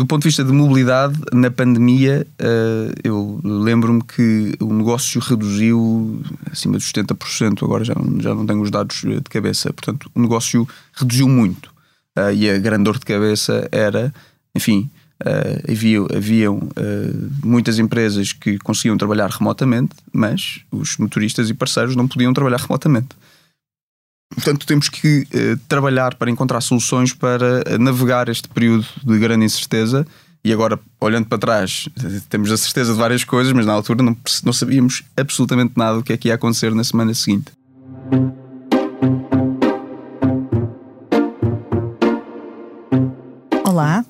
Do ponto de vista de mobilidade, na pandemia, uh, eu lembro-me que o negócio reduziu acima de 70%, agora já não, já não tenho os dados de cabeça, portanto, o negócio reduziu muito. Uh, e a grande dor de cabeça era, enfim, uh, havia, haviam muitas empresas que conseguiam trabalhar remotamente, mas os motoristas e parceiros não podiam trabalhar remotamente. Portanto, temos que uh, trabalhar para encontrar soluções para uh, navegar este período de grande incerteza. E agora, olhando para trás, temos a certeza de várias coisas, mas na altura não, não sabíamos absolutamente nada do que é que ia acontecer na semana seguinte.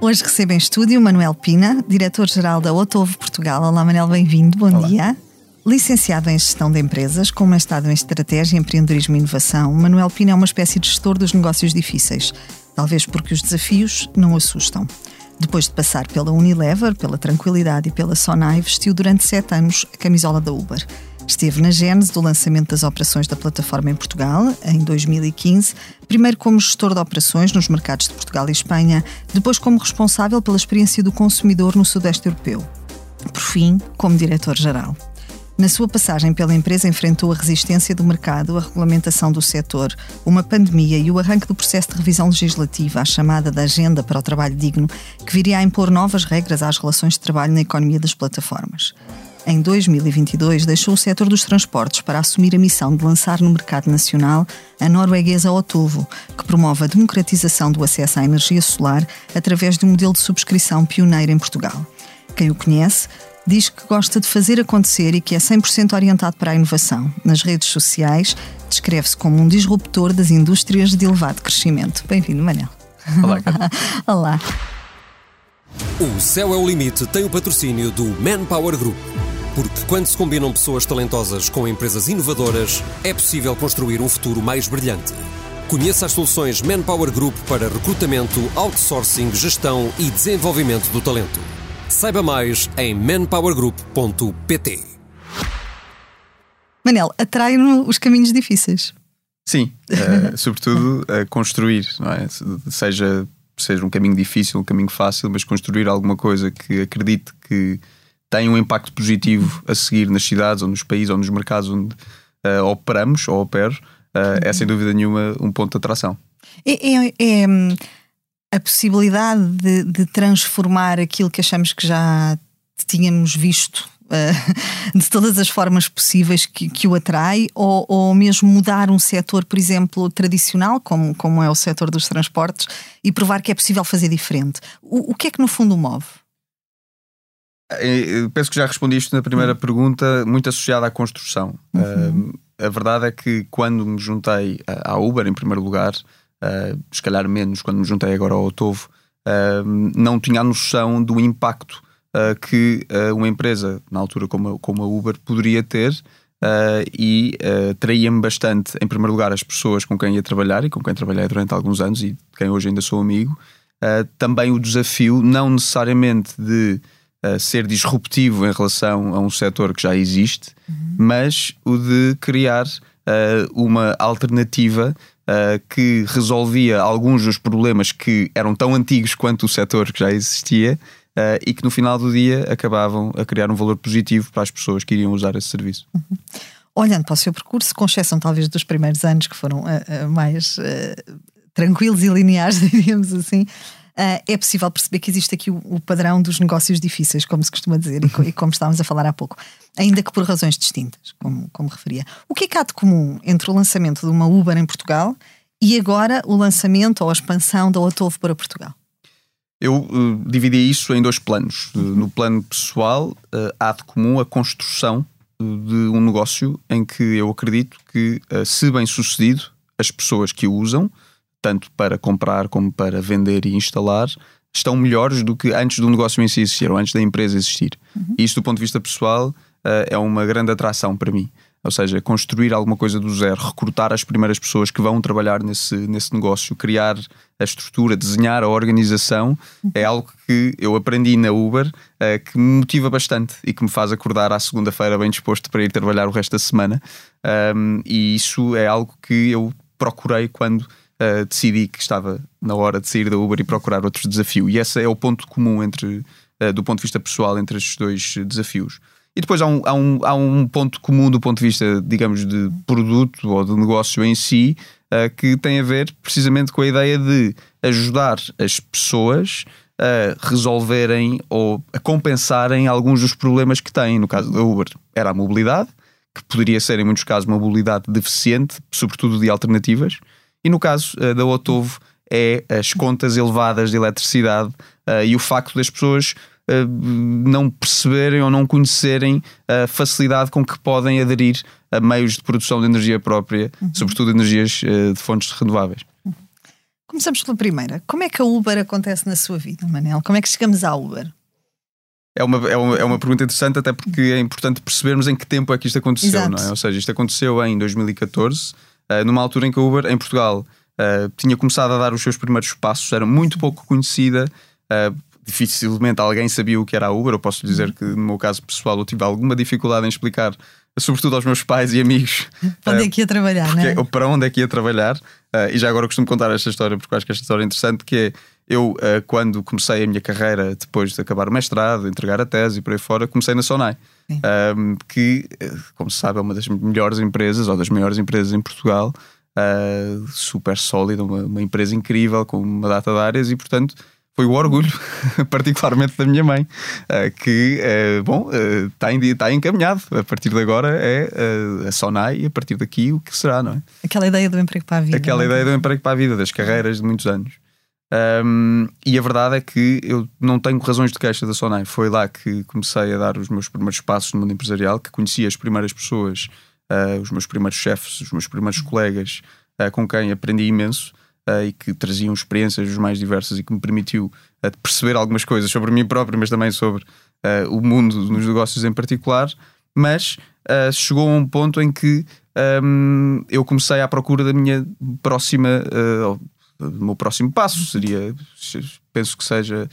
Hoje recebo em estúdio Manuel Pina, diretor-geral da Otovo Portugal. Olá, Manuel, bem-vindo. Bom Olá. dia. Licenciado em Gestão de Empresas, com mestrado em Estratégia, Empreendedorismo e Inovação, Manuel Pina é uma espécie de gestor dos negócios difíceis, talvez porque os desafios não o assustam. Depois de passar pela Unilever, pela Tranquilidade e pela Sonai, vestiu durante sete anos a camisola da Uber. Esteve na gênese do lançamento das operações da plataforma em Portugal, em 2015, primeiro como gestor de operações nos mercados de Portugal e Espanha, depois como responsável pela experiência do consumidor no Sudeste Europeu. Por fim, como diretor-geral. Na sua passagem pela empresa, enfrentou a resistência do mercado, a regulamentação do setor, uma pandemia e o arranque do processo de revisão legislativa, a chamada da Agenda para o Trabalho Digno, que viria a impor novas regras às relações de trabalho na economia das plataformas em 2022, deixou o setor dos transportes para assumir a missão de lançar no mercado nacional a norueguesa Otovo, que promove a democratização do acesso à energia solar através de um modelo de subscrição pioneiro em Portugal. Quem o conhece diz que gosta de fazer acontecer e que é 100% orientado para a inovação. Nas redes sociais, descreve-se como um disruptor das indústrias de elevado crescimento. Bem-vindo, Manel. Olá, Olá. O Céu é o Limite tem o patrocínio do Manpower Group. Porque quando se combinam pessoas talentosas com empresas inovadoras, é possível construir um futuro mais brilhante. Conheça as soluções Manpower Group para recrutamento, outsourcing, gestão e desenvolvimento do talento. Saiba mais em manpowergroup.pt. Manel, atrai-no os caminhos difíceis. Sim, uh, sobretudo a construir, não é? Seja, seja um caminho difícil, um caminho fácil, mas construir alguma coisa que acredite que tem um impacto positivo a seguir nas cidades ou nos países ou nos mercados onde uh, operamos ou opero, uh, é sem dúvida nenhuma um ponto de atração. É, é, é a possibilidade de, de, transformar aquilo que achamos que já tínhamos visto uh, de todas as formas possíveis que, que o atrai, ou, ou mesmo mudar um setor, por exemplo, tradicional, como, como é o setor dos transportes, e provar que é possível fazer diferente. O, o que é que no fundo move? Penso que já respondi isto na primeira uhum. pergunta, muito associada à construção. Uhum. Uh, a verdade é que quando me juntei à Uber, em primeiro lugar, uh, se calhar menos quando me juntei agora ao Otovo, uh, não tinha a noção do impacto que uma empresa, na altura como a, como a Uber, poderia ter. e traía-me bastante, em primeiro lugar, as pessoas com quem ia trabalhar e com quem trabalhei durante alguns anos e de quem hoje ainda sou amigo. também o desafio, não necessariamente de ser disruptivo em relação a um setor que já existe, uhum. mas o de criar uh, uma alternativa uh, que resolvia alguns dos problemas que eram tão antigos quanto o setor que já existia. Uh, e que no final do dia acabavam a criar um valor positivo para as pessoas que iriam usar esse serviço. Uhum. Olhando para o seu percurso, com exceção talvez dos primeiros anos que foram mais tranquilos e lineares, diríamos assim, uh, é possível perceber que existe aqui o, o, padrão dos negócios difíceis, como se costuma dizer, e, e, como estávamos a falar há pouco, ainda que por razões distintas, como, como referia. O que é que há de comum entre o lançamento de uma Uber em Portugal e agora o lançamento ou a expansão da Otovo para Portugal? Eu uh, dividi isso em dois planos. Uh, no plano pessoal, uh, há de comum a construção de um negócio em que eu acredito que, se bem sucedido, as pessoas que o usam tanto para comprar como para vender e instalar, estão melhores do que antes do negócio em si existir, ou antes da empresa existir. Uhum. E isto, do ponto de vista pessoal, uh, é uma grande atração para mim. Ou seja, construir alguma coisa do zero, recrutar as primeiras pessoas que vão trabalhar nesse, nesse negócio, criar a estrutura, desenhar a organização, é algo que eu aprendi na Uber uh, que me motiva bastante e que me faz acordar à segunda-feira bem disposto para ir trabalhar o resto da semana. E isso é algo que eu procurei quando uh, decidi que estava na hora de sair da Uber e procurar outro desafio. E esse é o ponto comum entre, uh, do ponto de vista pessoal entre estes dois desafios. E depois há um, há, um, há um ponto comum do ponto de vista, digamos, de produto ou de negócio em si, uh, que tem a ver precisamente com a ideia de ajudar as pessoas a resolverem ou a compensarem alguns dos problemas que têm. No caso da Uber, era a mobilidade, que poderia ser, em muitos casos, uma mobilidade deficiente, sobretudo de alternativas. E no caso uh, da Otovo, é as contas elevadas de eletricidade uh, e o facto das pessoas eh, não perceberem ou não conhecerem a facilidade com que podem aderir a meios de produção de energia própria, uhum. sobretudo energias uh, de fontes renováveis. Uhum. Começamos pela primeira. Como é que a Uber acontece na sua vida, Manel? Como é que chegamos à Uber? É uma, é, uma, é uma pergunta interessante, até porque é importante percebermos em que tempo é que isto aconteceu, Exato. não é? Ou seja, isto aconteceu em 2014, uh, numa altura em que a Uber, em Portugal, uh, tinha começado a dar os seus primeiros passos, era muito pouco conhecida, uh, dificilmente alguém sabia o que era a Uber. Eu posso dizer que, no meu caso pessoal, eu tive alguma dificuldade em explicar, sobretudo aos meus pais e amigos, para onde é que ia trabalhar, porque, não é? para onde é que ia trabalhar. E já agora costumo contar esta história porque acho que esta história é interessante, que é eu, uh, quando comecei a minha carreira, depois de acabar o mestrado, entregar a tese e por aí fora, comecei na Sonai, um, que, como se sabe, é uma das melhores empresas ou das maiores empresas em Portugal, uh, super sólida, uma, uma empresa incrível, com uma data de áreas e, portanto, foi o orgulho, particularmente da minha mãe, eh, que, eh, bom, está, eh, está encaminhado. A partir de agora é a Sonai e a partir daqui o que será, não é? Aquela ideia do emprego para a vida. Aquela é? ideia do emprego para a vida, das carreiras de muitos anos. Um, e a verdade é que eu não tenho razões de queixa da Sonai. Foi lá que comecei a dar os meus primeiros passos no mundo empresarial, que conheci as primeiras pessoas, uh, os meus primeiros chefes, os meus primeiros colegas, uh, com quem aprendi imenso uh, e que traziam experiências os mais diversas e que me permitiu perceber algumas coisas sobre mim próprio, mas também sobre o mundo nos negócios em particular. Mas chegou a um ponto em que um, eu comecei à procura da minha próxima, do meu próximo passo. Seria, penso que seja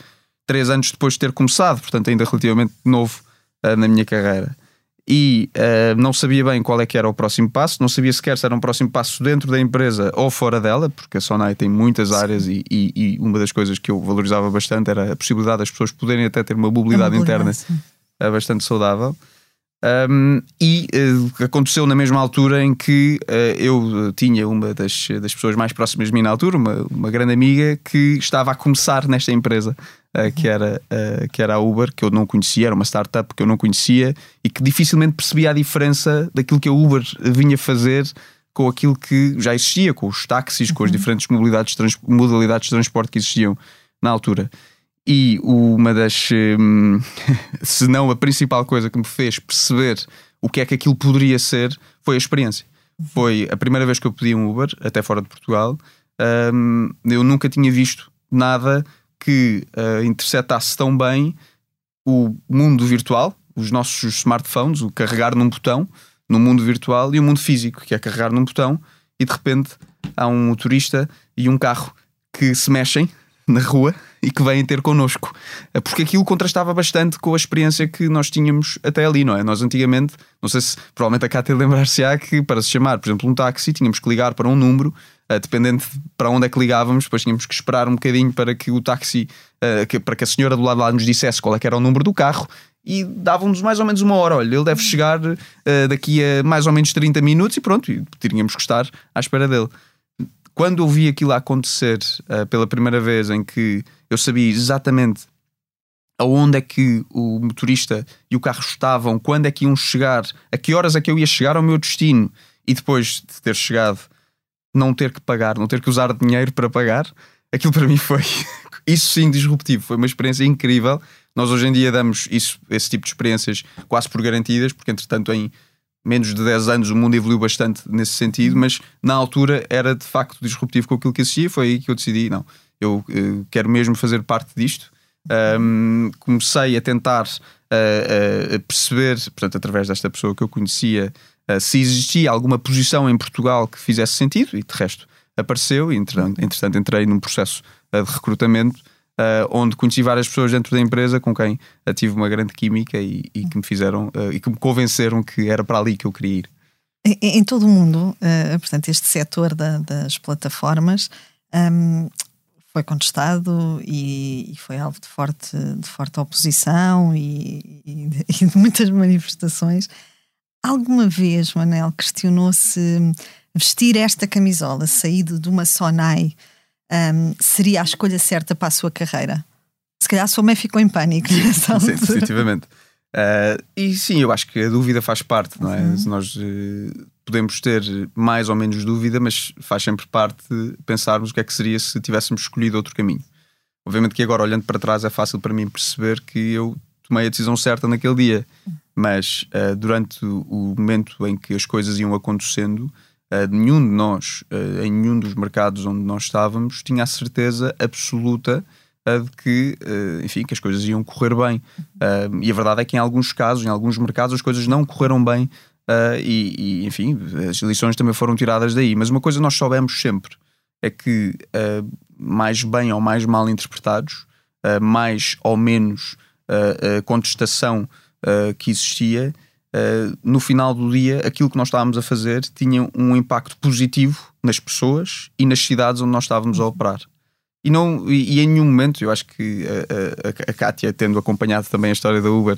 três anos depois de ter começado, portanto, ainda relativamente novo na minha carreira e uh, não sabia bem qual é que era o próximo passo, não sabia sequer se era um próximo passo dentro da empresa ou fora dela, porque a Sonai tem muitas áreas e, e, e, uma das coisas que eu valorizava bastante era a possibilidade das pessoas poderem até ter uma mobilidade, interna uh, bastante saudável. Um, e uh, aconteceu na mesma altura em que uh, eu tinha uma das, das pessoas mais próximas de mim na altura, uma, uma grande amiga, que estava a começar nesta empresa, uh, que, era, que era a Uber, que eu não conhecia, era uma startup que eu não conhecia e que dificilmente percebia a diferença daquilo que a Uber vinha fazer com aquilo que já existia, com os táxis, com as uhum. diferentes modalidades modalidades de transporte que existiam na altura. E uma das, hum, se não a principal coisa que me fez perceber o que é que aquilo poderia ser, foi a experiência. Foi a primeira vez que eu pedi um Uber, até fora de Portugal. Um, eu nunca tinha visto nada que uh, interceptasse tão bem o mundo virtual, os nossos smartphones, o carregar num botão no mundo virtual e o mundo físico, que é carregar num botão e de repente há um motorista e um carro que se mexem na rua e que vêm ter connosco. Eh, porque aquilo contrastava bastante com a experiência que nós tínhamos até ali, não é? Nós antigamente, não sei se provavelmente a Cátia lembrar-se-á que para se chamar, por exemplo, um táxi, tínhamos que ligar para um número, uh, dependente para onde é que ligávamos, depois tínhamos que esperar um bocadinho para que o táxi, que, para que a senhora do lado lá nos dissesse qual é era o número do carro e davam-nos mais ou menos uma hora. Olha, ele deve chegar uh, daqui a mais ou menos 30 minutos e pronto, e teríamos que estar à espera dele quando eu vi aquilo acontecer uh, pela primeira vez, em que eu sabia exatamente aonde é que o motorista e o carro estavam, quando é que iam chegar, a que horas é que eu ia chegar ao meu destino, e depois de ter chegado, não ter que pagar, não ter que usar dinheiro para pagar, aquilo para mim foi, isso sim, disruptivo. Foi uma experiência incrível. Nós hoje em dia damos isso, esse tipo de experiências quase por garantidas, porque entretanto em menos de 10 anos o mundo evoluiu bastante nesse sentido, mas na altura era de facto disruptivo com aquilo que existia. Foi aí que eu decidi: não, eu uh, quero mesmo fazer parte disto. Um, comecei a tentar uh, uh, perceber, portanto, através desta pessoa que eu conhecia, se existia alguma posição em Portugal que fizesse sentido, e de resto apareceu. E, entretanto, entrei num processo de recrutamento uh, onde conheci várias pessoas dentro da empresa com quem uh, tive uma grande química e, e que me fizeram uh, e que me convenceram que era para ali que eu queria ir. Em, em todo o mundo, portanto, este setor da, das plataformas um, foi contestado e, e, foi alvo de forte, de forte oposição e, e, de, de muitas manifestações. Alguma vez, Manel, questionou-se vestir esta camisola, saído de uma Sonai, um, seria a escolha certa para a sua carreira? Se calhar a sua mãe ficou em pânico nessa altura. Sim, definitivamente. Uh, e sim, eu acho que a dúvida faz parte, não é? Uhum. Nós uh, podemos ter mais ou menos dúvida, mas faz sempre parte pensarmos o que é que seria se tivéssemos escolhido outro caminho. Obviamente que agora, olhando para trás, é fácil para mim perceber que eu tomei a decisão certa naquele dia, mas uh, durante o momento em que as coisas iam acontecendo, Uh, nenhum de nós, uh, em nenhum dos mercados onde nós estávamos, tinha a certeza absoluta uh, de que, enfim, que as coisas iam correr bem. e a verdade é que em alguns casos, em alguns mercados, as coisas não correram bem e, e, enfim, as lições também foram tiradas daí. Mas uma coisa nós soubemos sempre é que, mais bem ou mais mal interpretados, mais ou menos contestação que existia, uh, no final do dia, aquilo que nós estávamos a fazer tinha um impacto positivo nas pessoas e nas cidades onde nós estávamos a operar. E, não, e, e em nenhum momento, eu acho que a, a, a Kátia, tendo acompanhado também a história da Uber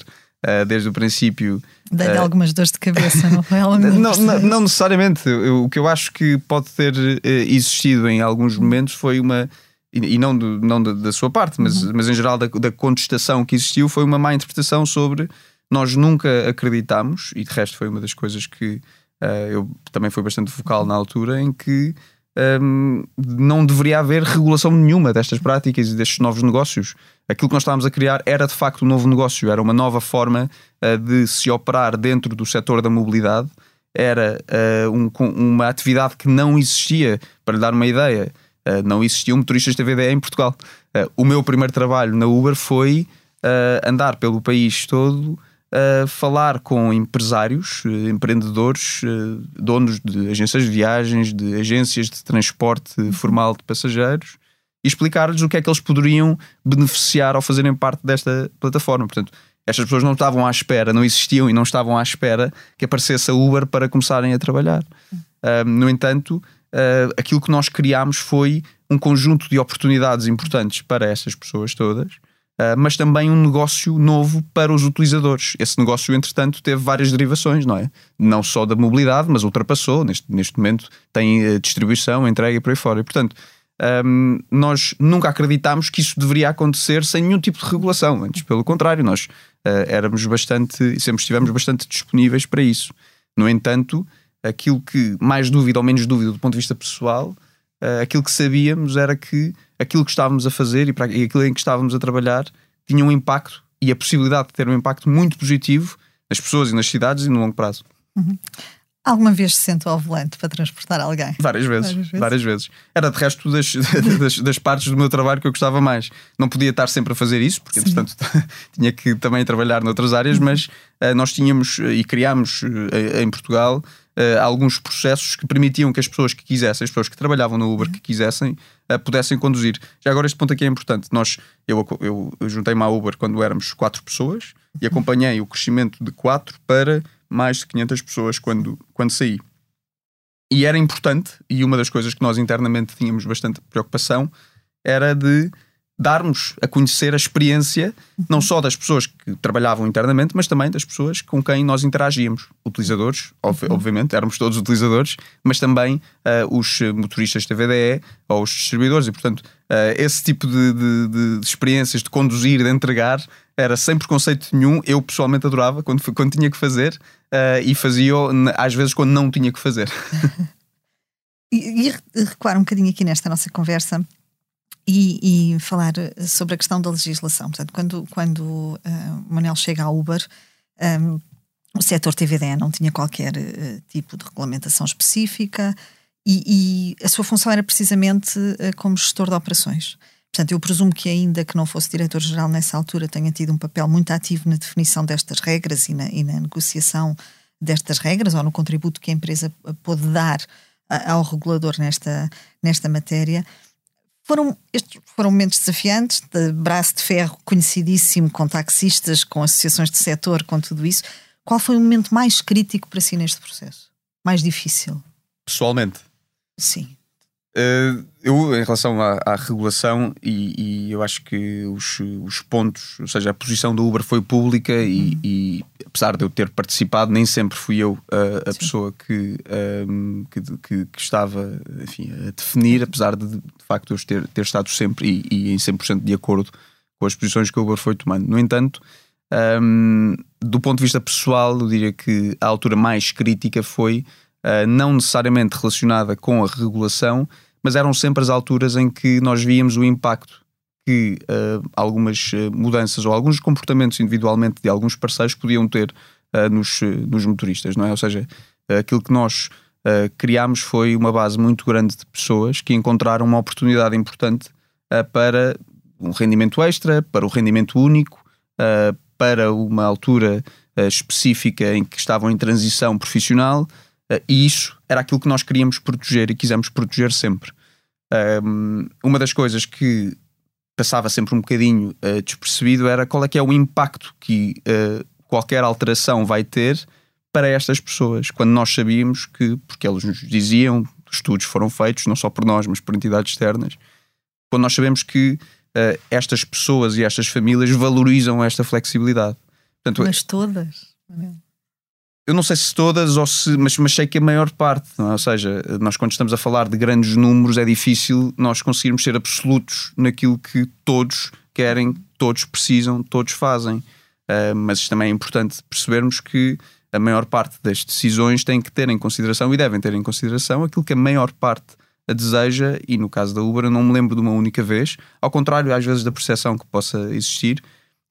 desde o princípio. Dei-lhe algumas dores de cabeça, não foi? não, não, não, necessariamente. O que eu acho que pode ter existido em alguns momentos foi uma. E, não, do, não da, da, sua parte, mas, uhum. mas em geral da, da contestação que existiu, foi uma má interpretação sobre nós nunca acreditámos, e de resto foi uma das coisas que uh, eu também fui bastante vocal na altura, em que um, ehm, não deveria haver regulação nenhuma destas práticas e destes novos negócios. Aquilo que nós estávamos a criar era de facto um novo negócio, era uma nova forma uh, de se operar dentro do setor da mobilidade, era uh, um, uma atividade que não existia, para lhe dar uma ideia, não existiam motoristas TVD em Portugal. o meu primeiro trabalho na Uber foi andar pelo país todo uh, falar com empresários, uh, empreendedores, uh, donos de agências de viagens, de agências de transporte formal de passageiros e explicar-lhes o que é que eles poderiam beneficiar ao fazerem parte desta plataforma. Portanto, estas pessoas não estavam à espera, não existiam e não estavam à espera que aparecesse a Uber para começarem a trabalhar. Uh, no entanto, uh, aquilo que nós criámos foi um conjunto de oportunidades importantes para essas pessoas todas mas também um negócio novo para os utilizadores. Esse negócio, entretanto, teve várias derivações, não é? Não só da mobilidade, mas ultrapassou. Neste, neste momento tem uh, distribuição, entrega e por aí fora. E, portanto, um, nós nunca acreditámos que isso deveria acontecer sem nenhum tipo de regulação. Antes, pelo contrário, nós uh, éramos bastante e sempre estivemos bastante disponíveis para isso. No entanto, aquilo que mais dúvida ou menos dúvida do ponto de vista pessoal, aquilo que sabíamos era que aquilo que estávamos a fazer e, para, e aquilo em que estávamos a trabalhar tinha um impacto e a possibilidade de ter um impacto muito positivo nas pessoas e nas cidades e no longo prazo. Uhum. Alguma vez se sentou ao volante para transportar alguém? Várias vezes, várias vezes. Várias vezes. Era de resto das, das, das, partes do meu trabalho que eu gostava mais. Não podia estar sempre a fazer isso, porque Sim. entretanto tinha que também trabalhar noutras áreas, uhum. mas uh, nós tínhamos e criámos uh, em Portugal uh, alguns processos que permitiam que as pessoas que quisessem, as pessoas que trabalhavam no Uber que quisessem, uh, pudessem conduzir. Já agora, este ponto aqui é importante. Nós, eu, eu, juntei-me à Uber quando éramos quatro pessoas e acompanhei o crescimento de quatro para mais de 500 pessoas quando, quando saí. E era importante, e uma das coisas que nós internamente tínhamos bastante preocupação era de darmos a conhecer a experiência não só das pessoas que trabalhavam internamente, mas também das pessoas com quem nós interagíamos. Utilizadores, uhum. obviamente, éramos todos utilizadores, mas também uh, os motoristas TVDE ou os distribuidores. E, portanto, uh, esse tipo de, de, de, experiências de conduzir, de entregar, era sem preconceito nenhum. Eu pessoalmente adorava quando, quando tinha que fazer uh, e fazia às vezes quando não tinha que fazer. e, e recuar um bocadinho aqui nesta nossa conversa e, e, falar sobre a questão da legislação. Portanto, quando, quando uh, o Manel chega à Uber, um, o setor TVDE não tinha qualquer uh, tipo de regulamentação específica e, e, a sua função era precisamente uh, como gestor de operações. Portanto, eu presumo que, ainda que não fosse diretor-geral nessa altura, tenha tido um papel muito ativo na definição destas regras e na, e na negociação destas regras ou no contributo que a empresa pôde dar ao regulador nesta, nesta matéria. Foram, estes foram momentos desafiantes, de braço de ferro conhecidíssimo, com taxistas, com associações de setor, com tudo isso. Qual foi o momento mais crítico para si neste processo? Mais difícil? Pessoalmente? Sim. Uh, eu, em relação à, à regulação, e, e, eu acho que os, os, pontos, ou seja, a posição do Uber foi pública e, uhum. e apesar de eu ter participado, nem sempre fui eu uh, a Sim. pessoa que, um, que, que, que, estava enfim, a definir, apesar de, de facto eu ter, ter estado sempre e, e em 100% de acordo com as posições que o Uber foi tomando. No entanto, um, do ponto de vista pessoal, eu diria que a altura mais crítica foi uh, não necessariamente relacionada com a regulação mas eram sempre as alturas em que nós víamos o impacto que uh, algumas eh, mudanças ou alguns comportamentos individualmente de alguns parceiros podiam ter uh, nos, nos motoristas, não é? Ou seja, aquilo que nós uh, criámos foi uma base muito grande de pessoas que encontraram uma oportunidade importante para um rendimento extra, para o rendimento único, para uma altura específica em que estavam em transição profissional e isso era aquilo que nós queríamos proteger e quisemos proteger sempre. Um, uma das coisas que passava sempre um bocadinho uh, despercebido era qual é que é o impacto que uh, qualquer alteração vai ter para estas pessoas, quando nós sabíamos que, porque eles nos diziam, estudos foram feitos, não só por nós, mas por entidades externas, quando nós sabemos que uh, estas pessoas e estas famílias valorizam esta flexibilidade. Portanto, mas todas eu não sei se todas, ou se, mas, mas sei que a maior parte, é? ou seja, nós quando estamos a falar de grandes números é difícil nós conseguirmos ser absolutos naquilo que todos querem, todos precisam, todos fazem. Uh, mas também é importante percebermos que a maior parte das decisões tem que ter em consideração e devem ter em consideração aquilo que a maior parte a deseja, e no caso da Uber eu não me lembro de uma única vez, ao contrário às vezes da percepção que possa existir,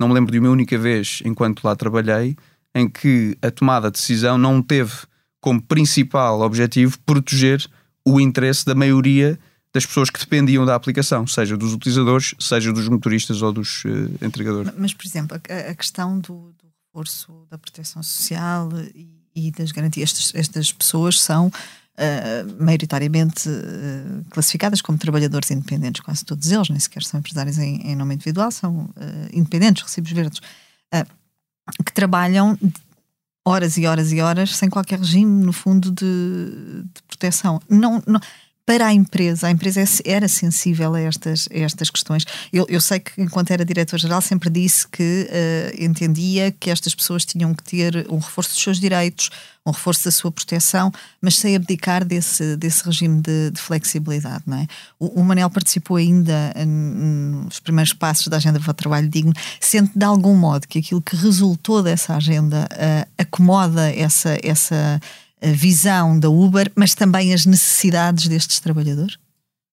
não me lembro de uma única vez enquanto lá trabalhei em que a tomada de decisão não teve como principal objetivo proteger o interesse da maioria das pessoas que dependiam da aplicação, seja dos utilizadores, seja dos motoristas ou dos uh, entregadores. Mas, por exemplo, a, a questão do, do, reforço da proteção social e, e das garantias, estas, estas pessoas são uh, maioritariamente uh, classificadas como trabalhadores independentes, quase todos eles, nem sequer são empresários em, em nome individual, são independentes, recibos verdes que trabalham horas e horas e horas sem qualquer regime, no fundo, de, de proteção. Não, não, para a empresa, a empresa é era sensível a estas, a estas questões. Eu, eu sei que, enquanto era diretor-geral, sempre disse que uh, entendia que estas pessoas tinham que ter um reforço dos seus direitos, um reforço da sua proteção, mas sem abdicar desse, desse regime de, de flexibilidade. Não é? o, o Manel participou ainda nos primeiros passos da Agenda para o Trabalho Digno, sente de algum modo que aquilo que resultou dessa agenda uh, acomoda essa. essa a visão da Uber, mas também as necessidades destes trabalhadores?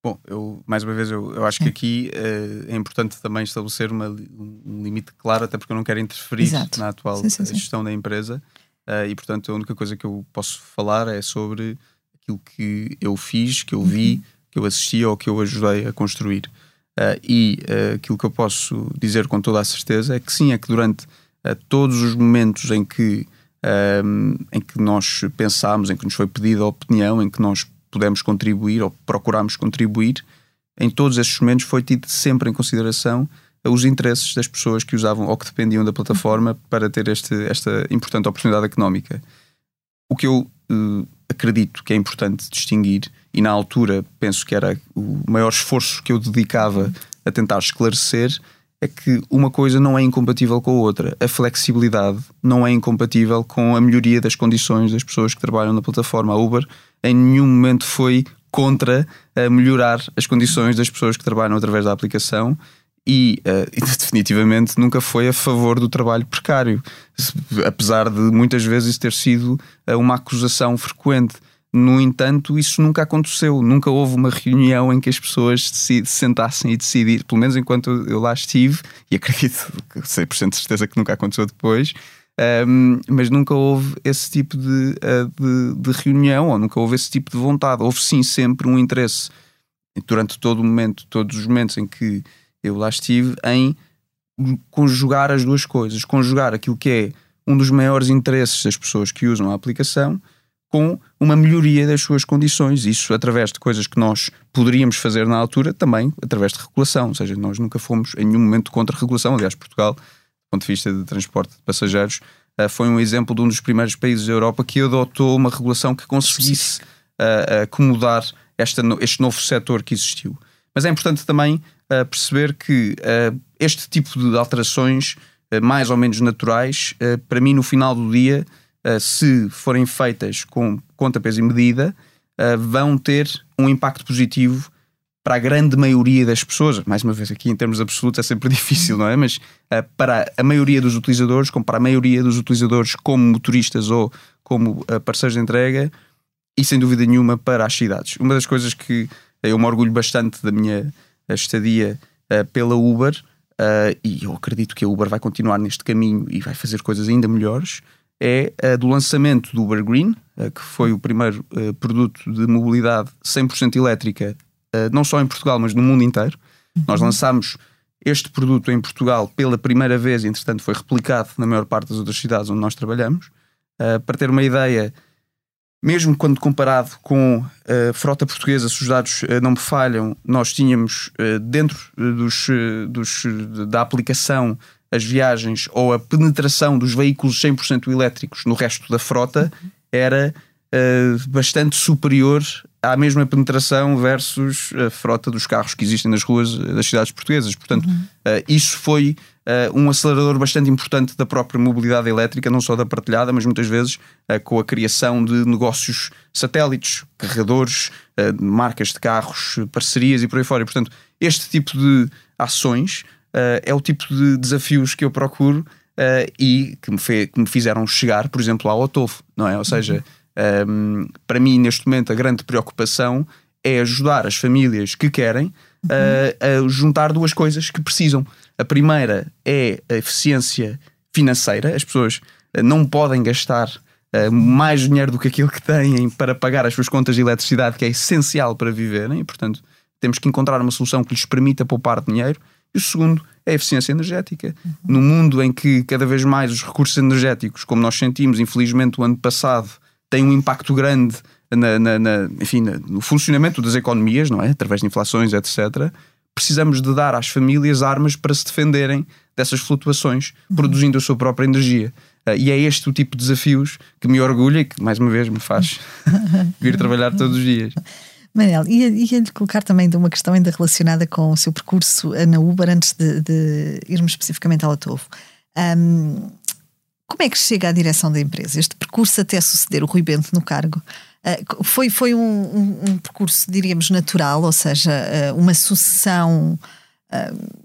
Bom, eu, mais uma vez, eu, eu acho que aqui uh, é importante também estabelecer uma, um limite claro, até porque eu não quero interferir Exato. na atual sim, sim, sim. gestão da empresa uh, e, portanto, a única coisa que eu posso falar é sobre aquilo que eu fiz, que eu vi, uhum. que eu assisti ou que eu ajudei a construir. Uh, e aquilo que eu posso dizer com toda a certeza é que sim, é que durante todos os momentos em que um, em que nós pensámos, em que nos foi pedida a opinião, em que nós pudemos contribuir ou procurámos contribuir, em todos esses momentos foi tido sempre em consideração os interesses das pessoas que usavam ou que dependiam da plataforma para ter este, esta importante oportunidade económica. O que eu uh, acredito que é importante distinguir, e na altura penso que era o maior esforço que eu dedicava a tentar esclarecer, é que uma coisa não é incompatível com a outra. A flexibilidade não é incompatível com a melhoria das condições das pessoas que trabalham na plataforma. A Uber em nenhum momento foi contra a melhorar as condições das pessoas que trabalham através da aplicação e, uh, definitivamente nunca foi a favor do trabalho precário, apesar de muitas vezes ter sido uh, uma acusação frequente. No entanto, isso nunca aconteceu. Nunca houve uma reunião em que as pessoas se sentassem e decidir, pelo menos enquanto eu lá estive, e acredito, 100% de certeza que nunca aconteceu depois, um, mas nunca houve esse tipo de, uh, de, de, reunião, ou nunca houve esse tipo de vontade. Houve sim sempre um interesse, durante todo o momento, todos os momentos em que eu lá estive, em conjugar as duas coisas, conjugar aquilo que é um dos maiores interesses das pessoas que usam a aplicação com uma melhoria das suas condições. Isso através de coisas que nós poderíamos fazer na altura, também através de regulação. Ou seja, nós nunca fomos em nenhum momento contra a regulação. Aliás, Portugal, do ponto de vista de transporte de passageiros, eh, foi um exemplo de um dos primeiros países da Europa que adotou uma regulação que conseguisse uh, acomodar esta, este novo setor que existiu. Mas é importante também uh, perceber que este tipo de alterações, mais ou menos naturais, para mim, no final do dia, se forem feitas com conta, peso e medida, uh, vão ter um impacto positivo para a grande maioria das pessoas. Mais uma vez, aqui em termos absolutos é sempre difícil, não é? Mas uh, para a maioria dos utilizadores, como para a maioria dos utilizadores como motoristas ou como parceiros de entrega, e sem dúvida nenhuma para as cidades. Uma das coisas que eu me orgulho bastante da minha estadia pela Uber, e eu acredito que a Uber vai continuar neste caminho e vai fazer coisas ainda melhores, é a do lançamento do Uber Green, eh, que foi o primeiro uh, produto de mobilidade 100% elétrica, não só em Portugal, mas no mundo inteiro. Uhum. Nós lançámos este produto em Portugal pela primeira vez, e entretanto foi replicado na maior parte das outras cidades onde nós trabalhamos. Para ter uma ideia, mesmo quando comparado com a frota portuguesa, se os dados não me falham, nós tínhamos dentro dos, dos, da aplicação as viagens ou a penetração dos veículos 100% elétricos no resto da frota era uh, bastante superior à mesma penetração versus a frota dos carros que existem nas ruas das cidades portuguesas. Portanto, uhum. uh, isso foi uh, um acelerador bastante importante da própria mobilidade elétrica, não só da partilhada, mas muitas vezes com a criação de negócios satélites, carregadores, marcas de carros, parcerias e por aí fora. E, portanto, este tipo de ações uh, é o tipo de desafios que eu procuro uh, e que me, fe, que me, fizeram chegar, por exemplo, ao Otofo, não é? Ou seja, um, ehm, para mim, neste momento, a grande preocupação é ajudar as famílias que querem uh, a juntar duas coisas que precisam. A primeira é a eficiência financeira, as pessoas não podem gastar Uh, mais dinheiro do que aquilo que têm para pagar as suas contas de eletricidade, que é essencial para viverem, e portanto temos que encontrar uma solução que lhes permita poupar dinheiro. E o segundo é a eficiência energética. Uhum. No mundo em que cada vez mais os recursos energéticos, como nós sentimos, infelizmente, o ano passado, têm um impacto grande na, na, na, enfim, no funcionamento das economias, não é? Através de inflações, etc. Precisamos de dar às famílias armas para se defenderem dessas flutuações, uhum. produzindo a sua própria energia. Uh, e é este o tipo de desafios que me orgulha e que, mais uma vez, me faz vir trabalhar todos os dias. Manel, ia-lhe ia colocar também uma questão ainda relacionada com o seu percurso na Uber, antes de, de irmos especificamente ao Atovo. Um, como é que chega à direção da empresa? Este percurso até suceder o Rui Bento no cargo? Uh, foi foi um, um, um, percurso, diríamos, natural, ou seja, uh, uma sucessão uh,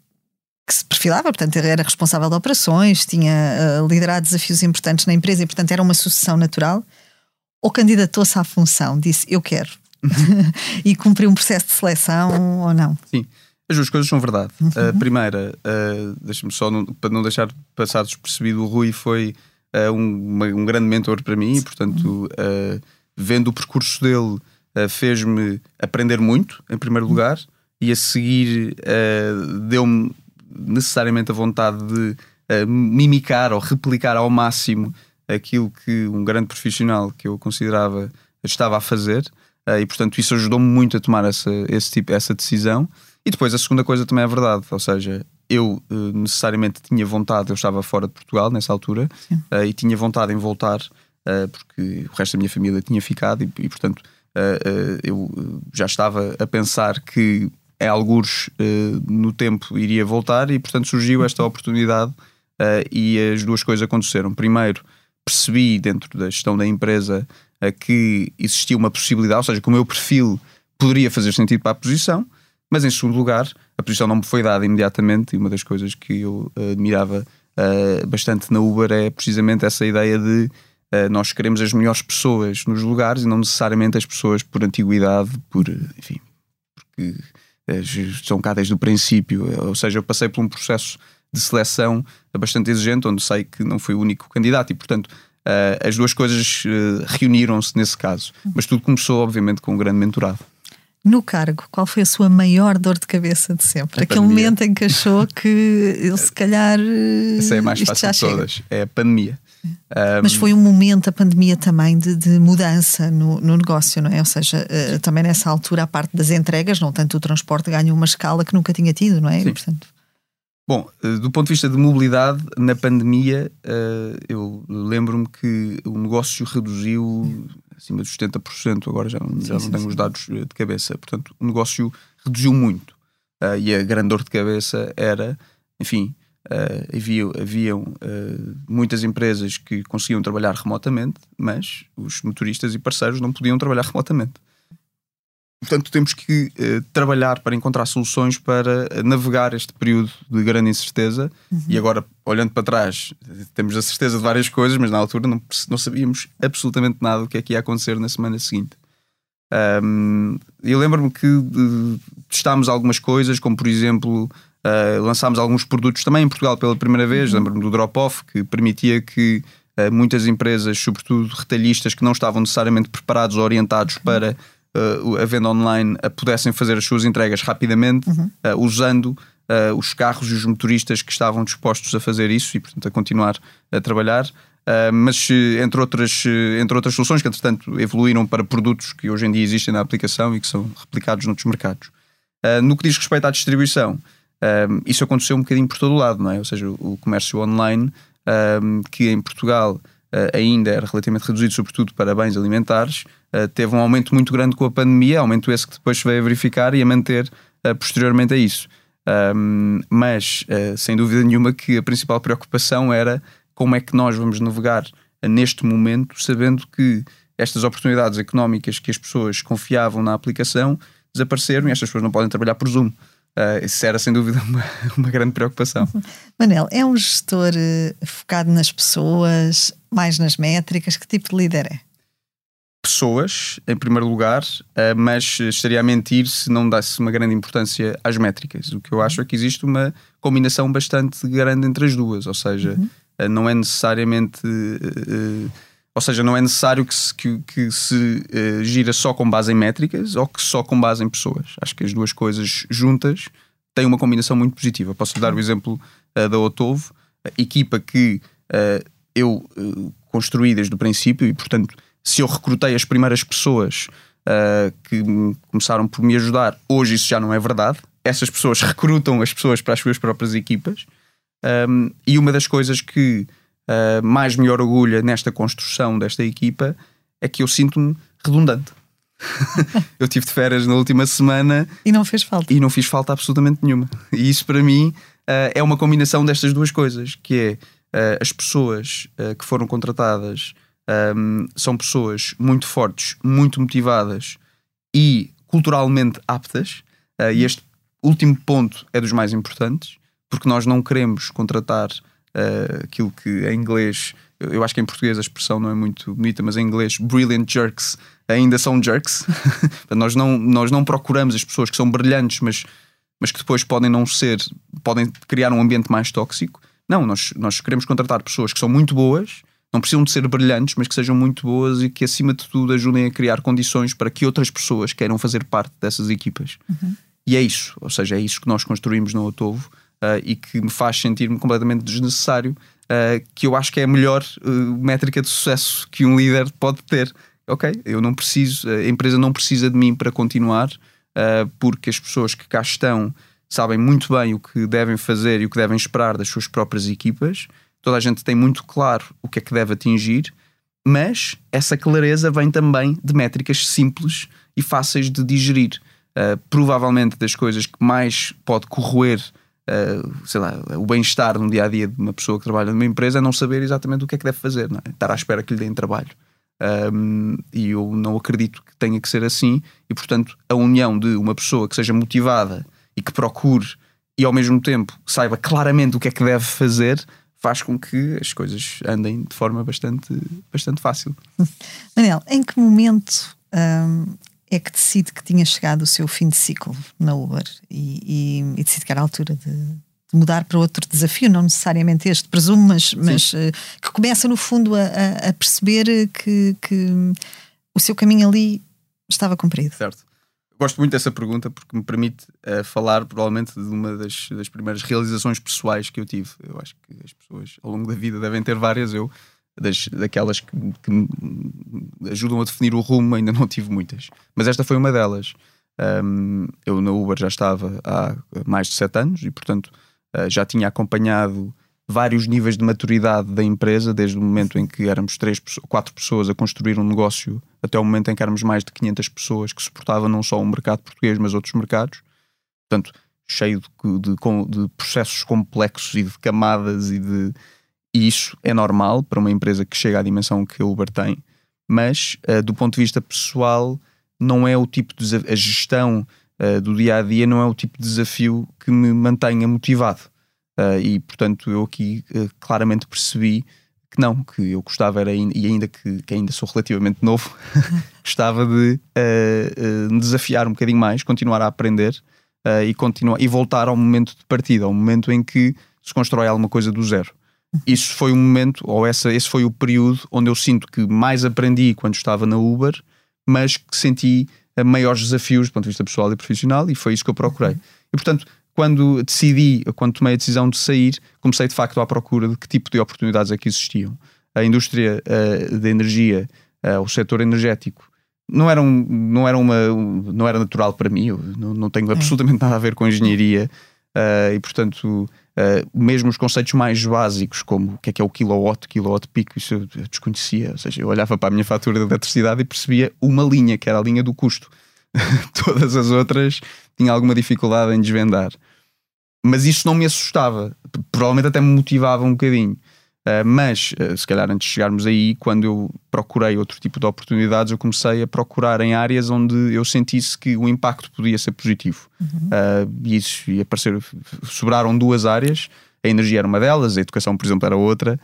que se perfilava, portanto, era responsável de operações, tinha liderado desafios importantes na empresa e, portanto, era uma sucessão natural? Ou candidatou-se à função? Disse, eu quero, e cumprir um processo de seleção ou não? Sim. As duas coisas são verdade. Uhum. A primeira, uh, deixa-me só, não, para não deixar passar despercebido, o Rui foi uh, um, uma, um, grande mentor para mim, e, portanto, uh, vendo o percurso dele, uh, fez-me aprender muito, em primeiro uhum. lugar, e a seguir deu-me necessariamente a vontade de mimicar ou replicar ao máximo aquilo que um grande profissional que eu considerava estava a fazer. Uh, e portanto isso ajudou-me muito a tomar essa, esse tipo, essa decisão. E depois a segunda coisa também é verdade, ou seja, eu uh, necessariamente tinha vontade, eu estava fora de Portugal nessa altura uh, e tinha vontade em voltar porque o resto da minha família tinha ficado e, e portanto eu já estava a pensar que é algures no tempo iria voltar e portanto surgiu esta oportunidade e as duas coisas aconteceram. Primeiro percebi dentro da gestão da empresa que existia uma possibilidade, ou seja, que o meu perfil poderia fazer sentido para a posição, mas em segundo lugar, a posição não me foi dada imediatamente, e uma das coisas que eu admirava uh, bastante na Uber é precisamente essa ideia de uh, nós queremos as melhores pessoas nos lugares e não necessariamente as pessoas por antiguidade, por, enfim, porque uh, são cá desde o princípio. Ou seja, eu passei por um processo de seleção bastante exigente, onde sei que não fui o único candidato e, portanto, uh, as duas coisas reuniram-se nesse caso. Mas tudo começou, obviamente, com um grande mentorado. No cargo, qual foi a sua maior dor de cabeça de sempre? A Aquele pandemia. momento em que achou que ele se calhar. Essa é a mais fácil de todas. É a pandemia. Um... Mas foi um momento, a pandemia também, de, de mudança no, no, negócio, não é? Ou seja, uh, também nessa altura, a parte das entregas, não tanto o transporte, ganhou uma escala que nunca tinha tido, não é? Sim. Portanto... Bom, uh, do ponto de vista de mobilidade, na pandemia, uh, eu lembro-me que o negócio reduziu acima dos 70%, agora já, sim, já sim, não tenho sim. os dados de cabeça. Portanto, o negócio reduziu muito. e a grande dor de cabeça era, enfim, havia, haviam muitas empresas que conseguiam trabalhar remotamente, mas os motoristas e parceiros não podiam trabalhar remotamente. Portanto, temos que uh, trabalhar para encontrar soluções para navegar este período de grande incerteza. Uhum. E agora, olhando para trás, temos a certeza de várias coisas, mas na altura não, não sabíamos absolutamente nada do que é que ia acontecer na semana seguinte. Um, eu lembro-me que testámos algumas coisas, como por exemplo Uh, lançámos alguns produtos também em Portugal pela primeira vez, uhum. lembro-me do Drop-Off, que permitia que uh, muitas empresas, sobretudo retalhistas, que não estavam necessariamente preparados ou orientados uhum. para uh, a venda online, pudessem fazer as suas entregas rapidamente, uhum. usando os carros e os motoristas que estavam dispostos a fazer isso e, portanto, a continuar a trabalhar. mas entre outras, entre outras soluções que, entretanto, evoluíram para produtos que hoje em dia existem na aplicação e que são replicados noutros mercados. no que diz respeito à distribuição, isso aconteceu um bocadinho por todo o lado, não é? Ou seja, o, comércio online, que em Portugal uh, ainda era relativamente reduzido, sobretudo para bens alimentares, uh, teve um aumento muito grande com a pandemia, aumento esse que depois se veio a verificar e a manter uh, posteriormente a isso. Mas, sem dúvida nenhuma, que a principal preocupação era como é que nós vamos navegar neste momento, sabendo que estas oportunidades económicas que as pessoas confiavam na aplicação desapareceram e estas pessoas não podem trabalhar por Zoom. Uh, isso era sem dúvida uma, uma grande preocupação. Manel, é um gestor uh, focado nas pessoas, mais nas métricas? Que tipo de líder é? Pessoas, em primeiro lugar, uh, mas estaria a mentir se não desse uma grande importância às métricas. O que eu acho é que existe uma combinação bastante grande entre as duas, ou seja, uhum. não é necessariamente ou seja, não é necessário que se, que, que se uh, gira só com base em métricas ou que só com base em pessoas. Acho que as duas coisas juntas têm uma combinação muito positiva. Posso dar o exemplo uh, da Otovo, equipa que uh, eu construí desde o princípio e, portanto, se eu recrutei as primeiras pessoas que começaram por me ajudar, hoje isso já não é verdade. Essas pessoas recrutam as pessoas para as suas próprias equipas. Um, e uma das coisas que uh, mais me orgulha nesta construção desta equipa é que eu sinto-me redundante. eu tive de férias na última semana e não fez falta. E não fiz falta absolutamente nenhuma. E isso para mim uh, é uma combinação destas duas coisas, que é uh, as pessoas uh, que foram contratadas um, são pessoas muito fortes, muito motivadas e culturalmente aptas. e este último ponto é dos mais importantes, porque nós não queremos contratar uh, aquilo que em inglês, eu acho que em português a expressão não é muito bonita, mas em inglês, brilliant jerks ainda são jerks. nós, não, nós não procuramos as pessoas que são brilhantes, mas, mas que depois podem não ser, podem criar um ambiente mais tóxico. Não, nós, nós queremos contratar pessoas que são muito boas, não precisam de ser brilhantes, mas que sejam muito boas e que, acima de tudo, ajudem a criar condições para que outras pessoas queiram fazer parte dessas equipas. Uhum. E é isso, ou seja, é isso que nós construímos no Otovo uh, e que me faz sentir-me completamente desnecessário, uh, que eu acho que é a melhor uh, métrica de sucesso que um líder pode ter. Ok, eu não preciso, a empresa não precisa de mim para continuar, porque as pessoas que cá estão sabem muito bem o que devem fazer e o que devem esperar das suas próprias equipas. Toda a gente tem muito claro o que é que deve atingir, mas essa clareza vem também de métricas simples e fáceis de digerir. Uh, provavelmente das coisas que mais pode corroer uh, sei lá, o bem-estar no dia a dia de uma pessoa que trabalha numa empresa é não saber exatamente o que é que deve fazer, é? estar à espera que lhe deem trabalho. Um, e eu não acredito que tenha que ser assim, e portanto, a união de uma pessoa que seja motivada e que procure e ao mesmo tempo saiba claramente o que é que deve fazer faz com que as coisas andem de forma bastante, bastante fácil. Manel, em que momento hum, é que decide que tinha chegado o seu fim de ciclo na Uber e, e, e decide que era a altura de, de, mudar para outro desafio, não necessariamente este, presumo, mas, mas uh, que começa no fundo a, a perceber que, que o seu caminho ali estava cumprido. Certo. Gosto muito dessa pergunta porque me permite uh, falar provavelmente de uma das, das, primeiras realizações pessoais que eu tive. Eu acho que as pessoas ao longo da vida devem ter várias. Eu, das, daquelas que, que me ajudam a definir o rumo, ainda não tive muitas. Mas esta foi uma delas. Um, eu na Uber já estava há mais de sete anos e, portanto, uh, já tinha acompanhado vários níveis de maturidade da empresa, desde o momento em que éramos três, quatro pessoas a construir um negócio até o momento em que éramos mais de 500 pessoas que suportava não só o mercado português, mas outros mercados. Portanto, cheio de, de, de processos complexos e de camadas e de. E isso é normal para uma empresa que chega à dimensão que a Uber tem, mas uh, do ponto de vista pessoal, não é o tipo de a gestão uh, do dia a dia não é o tipo de desafio que me mantenha motivado. Uh, e portanto eu aqui uh, claramente percebi que não, que eu gostava era, e ainda que, que ainda sou relativamente novo, gostava de uh, me desafiar um bocadinho mais, continuar a aprender e, continuar, e voltar ao momento de partida, ao momento em que se constrói alguma coisa do zero. Isso foi o momento, ou essa, esse foi o período onde eu sinto que mais aprendi quando estava na Uber, mas que senti maiores desafios do ponto de vista pessoal e profissional, e foi isso que eu procurei. E portanto, quando decidi, quando tomei a decisão de sair, comecei de facto à procura de que tipo de oportunidades é que existiam. A indústria uh, de energia, uh, o setor energético, não era, um, não era, uma, não era natural para mim, eu não, não tenho é. absolutamente nada a ver com engenharia uh, e, portanto, mesmo os conceitos mais básicos, como o que é que é o kilowatt, kilowatt pico, isso eu desconhecia. Ou seja, eu olhava para a minha fatura de eletricidade e percebia uma linha, que era a linha do custo. Todas as outras tinha alguma dificuldade em desvendar mas isso não me assustava, provavelmente até me motivava um bocadinho. Uh, mas, uh, se calhar antes de chegarmos aí, quando eu procurei outro tipo de oportunidades, eu comecei a procurar em áreas onde eu sentisse que o impacto podia ser positivo. Uhum. Uh, e isso ia aparecer. Sobraram duas áreas, a energia era uma delas, a educação, por exemplo, era outra,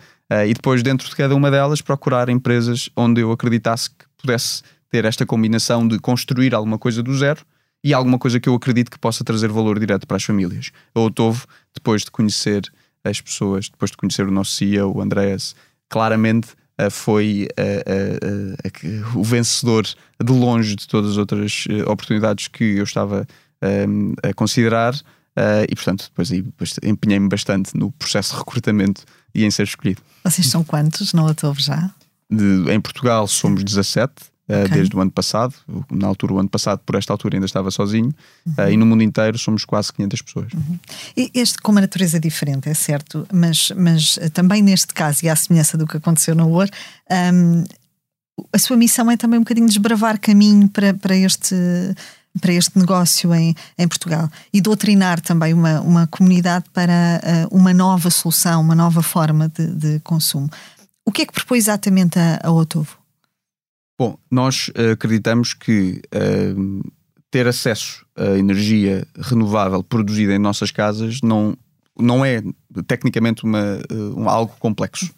e depois, dentro de cada uma delas, procurar empresas onde eu acreditasse que pudesse ter esta combinação de construir alguma coisa do zero e alguma coisa que eu acredito que possa trazer valor direto para as famílias. A Otovo, depois de conhecer as pessoas, depois de conhecer o nosso CEO, o Andreas, claramente uh, foi uh, uh, o vencedor de longe de todas as outras oportunidades que eu estava a considerar. e portanto, depois aí empenhei-me bastante no processo de recrutamento e em ser escolhido. Vocês são quantos na Otovo já? De, em Portugal somos 17, eh, okay. desde o ano passado. Na altura, o ano passado, por esta altura, ainda estava sozinho. Uhum. Uh, e no mundo inteiro somos quase 500 pessoas. Uhum. Este com uma natureza diferente, é certo, mas, mas eh, também neste caso, e à semelhança do que aconteceu no UOR, um, a sua missão é também um bocadinho desbravar caminho para, para este para este negócio em, em Portugal e doutrinar também uma, uma comunidade para uh, uma nova solução, uma nova forma de, de, consumo. O que é que propõe exatamente a, a Otovo? Bom, nós uh, acreditamos que uh, ter acesso a energia renovável produzida em nossas casas não, não é tecnicamente uma, uh, um, algo complexo.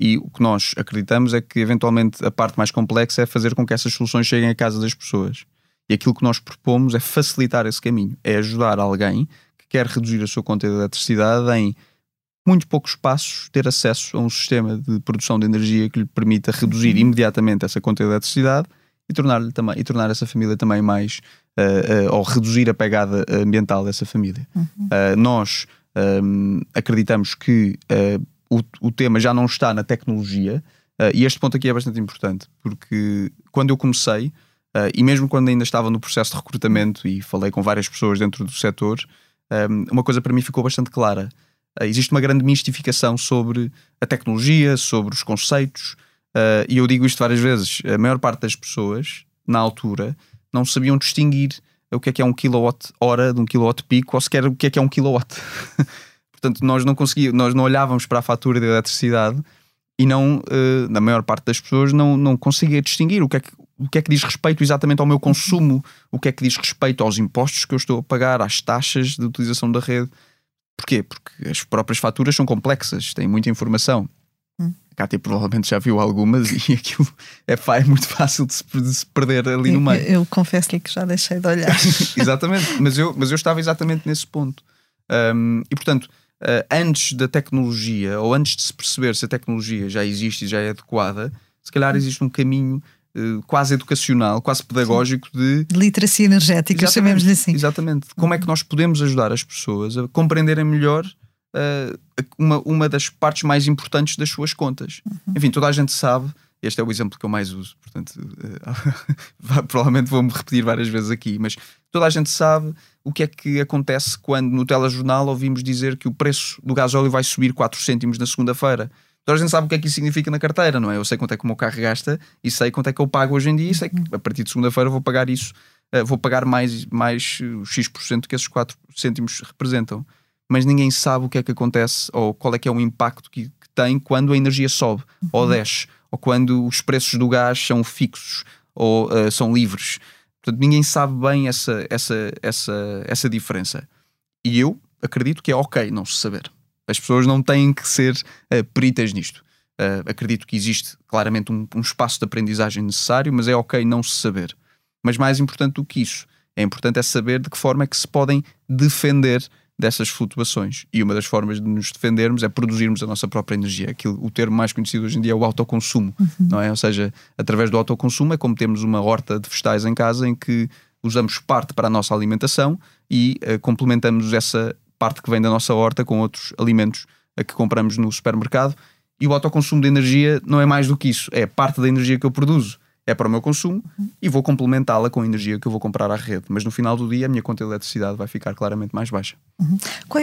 E o que nós acreditamos é que, eventualmente, a parte mais complexa é fazer com que essas soluções cheguem à casa das pessoas. E aquilo que nós propomos é facilitar esse caminho, é ajudar alguém que quer reduzir a sua conta de eletricidade em muito poucos passos, ter acesso a um sistema de produção de energia que lhe permita reduzir uhum. imediatamente essa conta de eletricidade e tornar-lhe também e tornar essa família também mais uh, uh, ou reduzir a pegada ambiental dessa família. Uhum. Uh, nós um, ehm, acreditamos que o, o, tema já não está na tecnologia e este ponto aqui é bastante importante porque quando eu comecei e mesmo quando ainda estava no processo de recrutamento e falei com várias pessoas dentro do setor, um, ehm, uma coisa para mim ficou bastante clara existe uma grande mistificação sobre a tecnologia, sobre os conceitos, uh, e eu digo isto várias vezes. A maior parte das pessoas, na altura, não sabiam distinguir o que é que é um kilowatt hora de um kilowatt pico, ou sequer o que é que é um kilowatt. Portanto, nós não conseguíamos, nós não olhávamos para a fatura de eletricidade e não, uh, na maior parte das pessoas, não, não conseguia distinguir o que, é que, o que é que diz respeito exatamente ao meu consumo, o que é que diz respeito aos impostos que eu estou a pagar, às taxas de utilização da rede Porquê? Porque as próprias faturas são complexas, têm muita informação. Hum. A Cátia provavelmente já viu algumas e aquilo é, é muito fácil de se, de se perder ali no meio. Eu, eu confesso-lhe que já deixei de olhar. exatamente, mas eu, mas eu estava exatamente nesse ponto. Um, e portanto, uh, antes da tecnologia, ou antes de se perceber se a tecnologia já existe e já é adequada, se calhar existe um caminho quase educacional, quase pedagógico de, de literacia energética, chamemos-lhe assim. Exatamente. Como é que nós podemos ajudar as pessoas a compreenderem melhor uh, uma, uma das partes mais importantes das suas contas. Uhum. Enfim, toda a gente sabe, este é o exemplo que eu mais uso, portanto, uh, provavelmente vou-me repetir várias vezes aqui, mas toda a gente sabe o que é que acontece quando no telejornal ouvimos dizer que o preço do gasóleo vai subir 4 cêntimos na segunda-feira. Toda a gente sabe o que é que isso significa na carteira, não é? Eu sei quanto é que o meu carro gasta e sei quanto é que eu pago hoje em dia e sei que a partir de segunda-feira vou pagar isso, uh, vou pagar mais, mais X% que esses 4 cêntimos representam mas ninguém sabe o que é que acontece ou qual é que é o impacto que, que tem quando a energia sobe uhum. ou desce, ou quando os preços do gás são fixos ou uh, são livres. Portanto, ninguém sabe bem essa, essa, essa, essa diferença. E eu acredito que é ok não se saber. As pessoas não têm que ser uh, peritas nisto. Uh, acredito que existe claramente um, um, espaço de aprendizagem necessário, mas é ok não se saber. Mas mais importante do que isso, é importante é saber de que forma é que se podem defender dessas flutuações. E uma das formas de nos defendermos é produzirmos a nossa própria energia. Aquilo, o termo mais conhecido hoje em dia é o autoconsumo, uhum. não é? Ou seja, através do autoconsumo é como temos uma horta de vegetais em casa em que usamos parte para a nossa alimentação e uh, complementamos essa parte que vem da nossa horta com outros alimentos a que compramos no supermercado. E o autoconsumo de energia não é mais do que isso, é parte da energia que eu produzo é para o meu consumo e vou complementá-la com a energia que eu vou comprar à rede. Mas no final do dia a minha conta de eletricidade vai ficar claramente mais baixa. Uhum.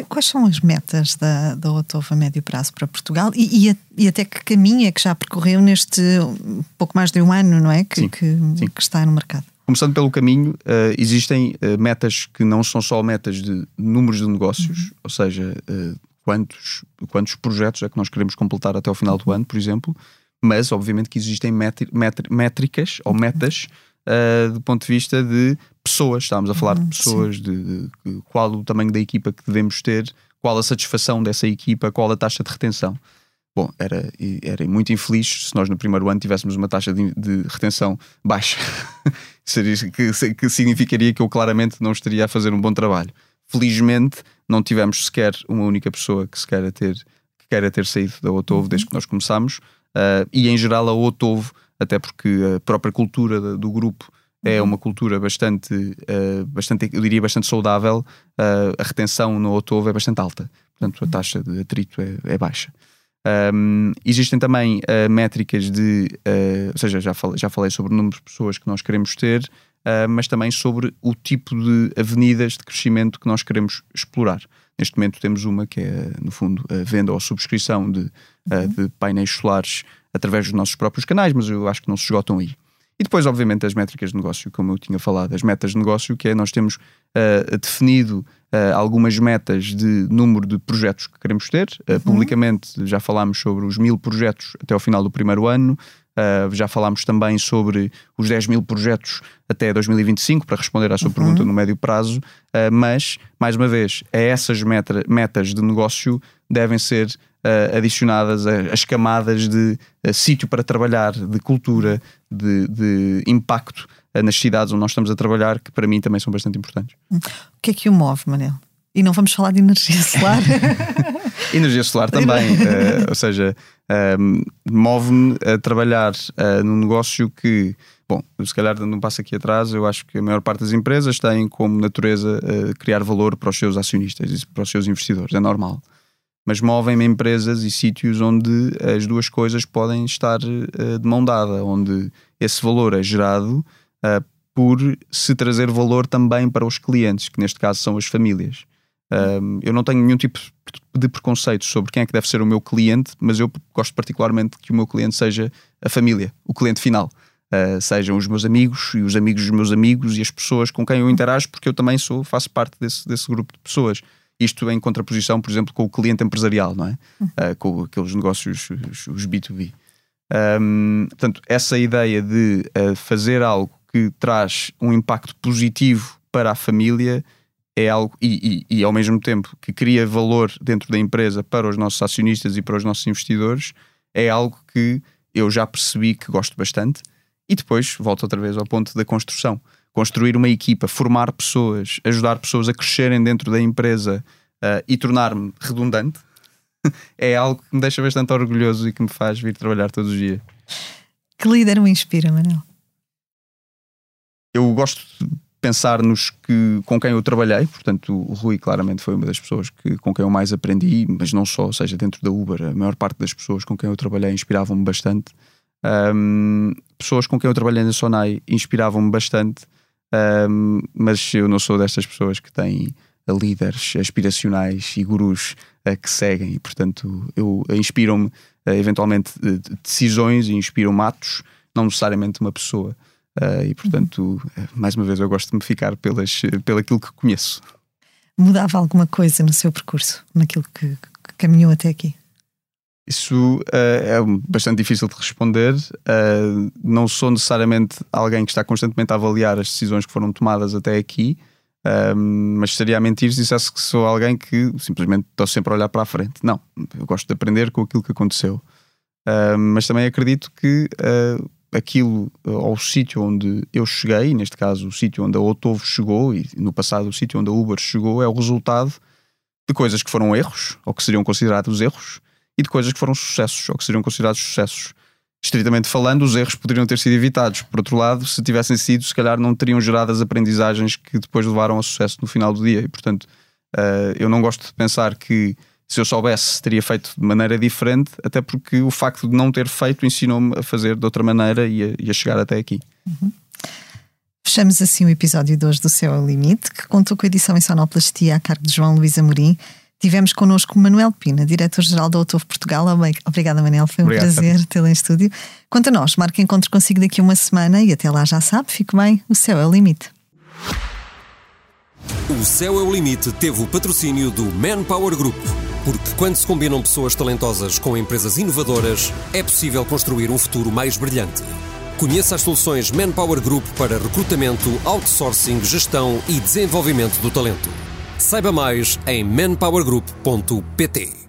Quais, são as metas da, da Otova a médio prazo para Portugal e, e, e, até que caminho é que já percorreu neste pouco mais de um ano, não é? Que, sim, que, sim. que está no mercado. Começando pelo caminho, uh, existem uh, metas que não são só metas de números de negócios, uhum. ou seja, uh, quantos, quantos projetos é que nós queremos completar até ao final do ano, por exemplo, mas obviamente que existem métricas ou metas do ponto de vista de pessoas. Estávamos a falar uhum, de pessoas, de, de, qual o tamanho da equipa que devemos ter, qual a satisfação dessa equipa, qual a taxa de retenção. Bom, era, era muito infeliz se nós no primeiro ano tivéssemos uma taxa de, de retenção baixa. Seria, que, que significaria que eu claramente não estaria a fazer um bom trabalho. Felizmente, não tivemos sequer uma única pessoa que se queira ter, que queira ter saído da Otovo uhum. desde que nós começamos uh, e em geral a Otovo, até porque a própria cultura do grupo é uhum. uma cultura bastante, uh, bastante eu diria bastante saudável, uh, a retenção no Otovo é bastante alta, portanto a taxa de atrito é, é baixa. Um, existem também uh, métricas de, uh, ou seja, já falei, já falei sobre o número de pessoas que nós queremos ter, uh, mas também sobre o tipo de avenidas de crescimento que nós queremos explorar. Neste momento temos uma que é, no fundo, a venda ou subscrição de, uhum. de painéis solares através dos nossos próprios canais, mas eu acho que não se esgotam aí. E depois, obviamente, as métricas de negócio, como eu tinha falado, as metas de negócio, que é nós temos uh, definido uh, algumas metas de número de projetos que queremos ter. Uh, uhum. Publicamente já falámos sobre os mil projetos até ao final do primeiro ano. já falámos também sobre os 10 mil projetos até 2025, para responder à sua uhum. pergunta no médio prazo. mas, mais uma vez, a essas meta, metas de negócio devem ser uh, adicionadas as camadas de uh, sítio para trabalhar, de cultura, de, de impacto uh, nas cidades onde nós estamos a trabalhar, que para mim também são bastante importantes. O que é que o move, Manel? E não vamos falar de energia solar. energia solar também, ou seja, move-me a trabalhar num negócio que, bom, se calhar dando um passo aqui atrás, eu acho que a maior parte das empresas tem como natureza uh, criar valor para os seus acionistas e para os seus investidores, é normal mas movem-me empresas e sítios onde as duas coisas podem estar uh, de mão dada, onde esse valor é gerado uh, por se trazer valor também para os clientes, que neste caso são as famílias. Um, eu não tenho nenhum tipo de preconceito sobre quem é que deve ser o meu cliente, mas eu gosto particularmente que o meu cliente seja a família, o cliente final. Uh, sejam os meus amigos e os amigos dos meus amigos e as pessoas com quem eu interajo, porque eu também sou, faço parte desse, desse grupo de pessoas. Isto em contraposição, por exemplo, com o cliente empresarial, não é? Uh, com aqueles negócios, os, os B2B. Um, portanto, essa ideia de uh, fazer algo que traz um impacto positivo para a família é algo, e, e, e, ao mesmo tempo que cria valor dentro da empresa para os nossos acionistas e para os nossos investidores, é algo que eu já percebi que gosto bastante. E depois volto outra vez ao ponto da construção. Construir uma equipa, formar pessoas, ajudar pessoas a crescerem dentro da empresa uh, e tornar-me redundante é algo que me deixa bastante orgulhoso e que me faz vir trabalhar todos os dias. Que líder me inspira, Manel? Eu gosto de pensar nos que com quem eu trabalhei, portanto, o Rui claramente foi uma das pessoas que, com quem eu mais aprendi, mas não só, ou seja, dentro da Uber, a maior parte das pessoas com quem eu trabalhei inspiravam-me bastante. Um, pessoas com quem eu trabalhei na Sonai inspiravam-me bastante, um, mas eu não sou destas pessoas que têm líderes aspiracionais e gurus uh, que seguem, e portanto, eu inspiram-me uh, eventualmente decisões e inspiram-me atos, não necessariamente uma pessoa. E portanto, mais uma vez, eu gosto de me ficar pelas, pelo aquilo que conheço. Mudava alguma coisa no seu percurso, naquilo que, que caminhou até aqui? Isso uh, é bastante difícil de responder. Uh, não sou necessariamente alguém que está constantemente a avaliar as decisões que foram tomadas até aqui, uh, mas estaria a mentir se dissesse que sou alguém que simplesmente estou sempre a olhar para a frente. Não, eu gosto de aprender com aquilo que aconteceu. mas também acredito que aquilo, ou o sítio onde eu cheguei, neste caso o sítio onde a Otovo chegou, e no passado o sítio onde a Uber chegou, é o resultado de coisas que foram erros, ou que seriam considerados erros, e de coisas que foram sucessos, ou que seriam considerados sucessos. Estritamente falando, os erros poderiam ter sido evitados. Por outro lado, se tivessem sido, se calhar não teriam gerado as aprendizagens que depois levaram ao sucesso no final do dia. E, portanto, uh, eu não gosto de pensar que se eu soubesse, teria feito de maneira diferente, até porque o facto de não ter feito ensinou-me a fazer de outra maneira e a, e a chegar até aqui. Uhum. Fechamos assim o episódio de hoje do Céu ao Limite, que contou com a edição em sonoplastia a cargo de João Luís Amorim. Tivemos connosco Manuel Pina, diretor-geral da Autovo Portugal. Obrigada, Manel, foi um Obrigado, prazer tê-lo em estúdio. Quanto a nós, marque encontro consigo daqui a uma semana e até lá já sabe, fique bem, o céu é o limite. O Céu é o Limite teve o patrocínio do Manpower Group. Porque quando se combinam pessoas talentosas com empresas inovadoras, é possível construir um futuro mais brilhante. Conheça as soluções Manpower Group para recrutamento, outsourcing, gestão e desenvolvimento do talento. Saiba mais em manpowergroup.pt.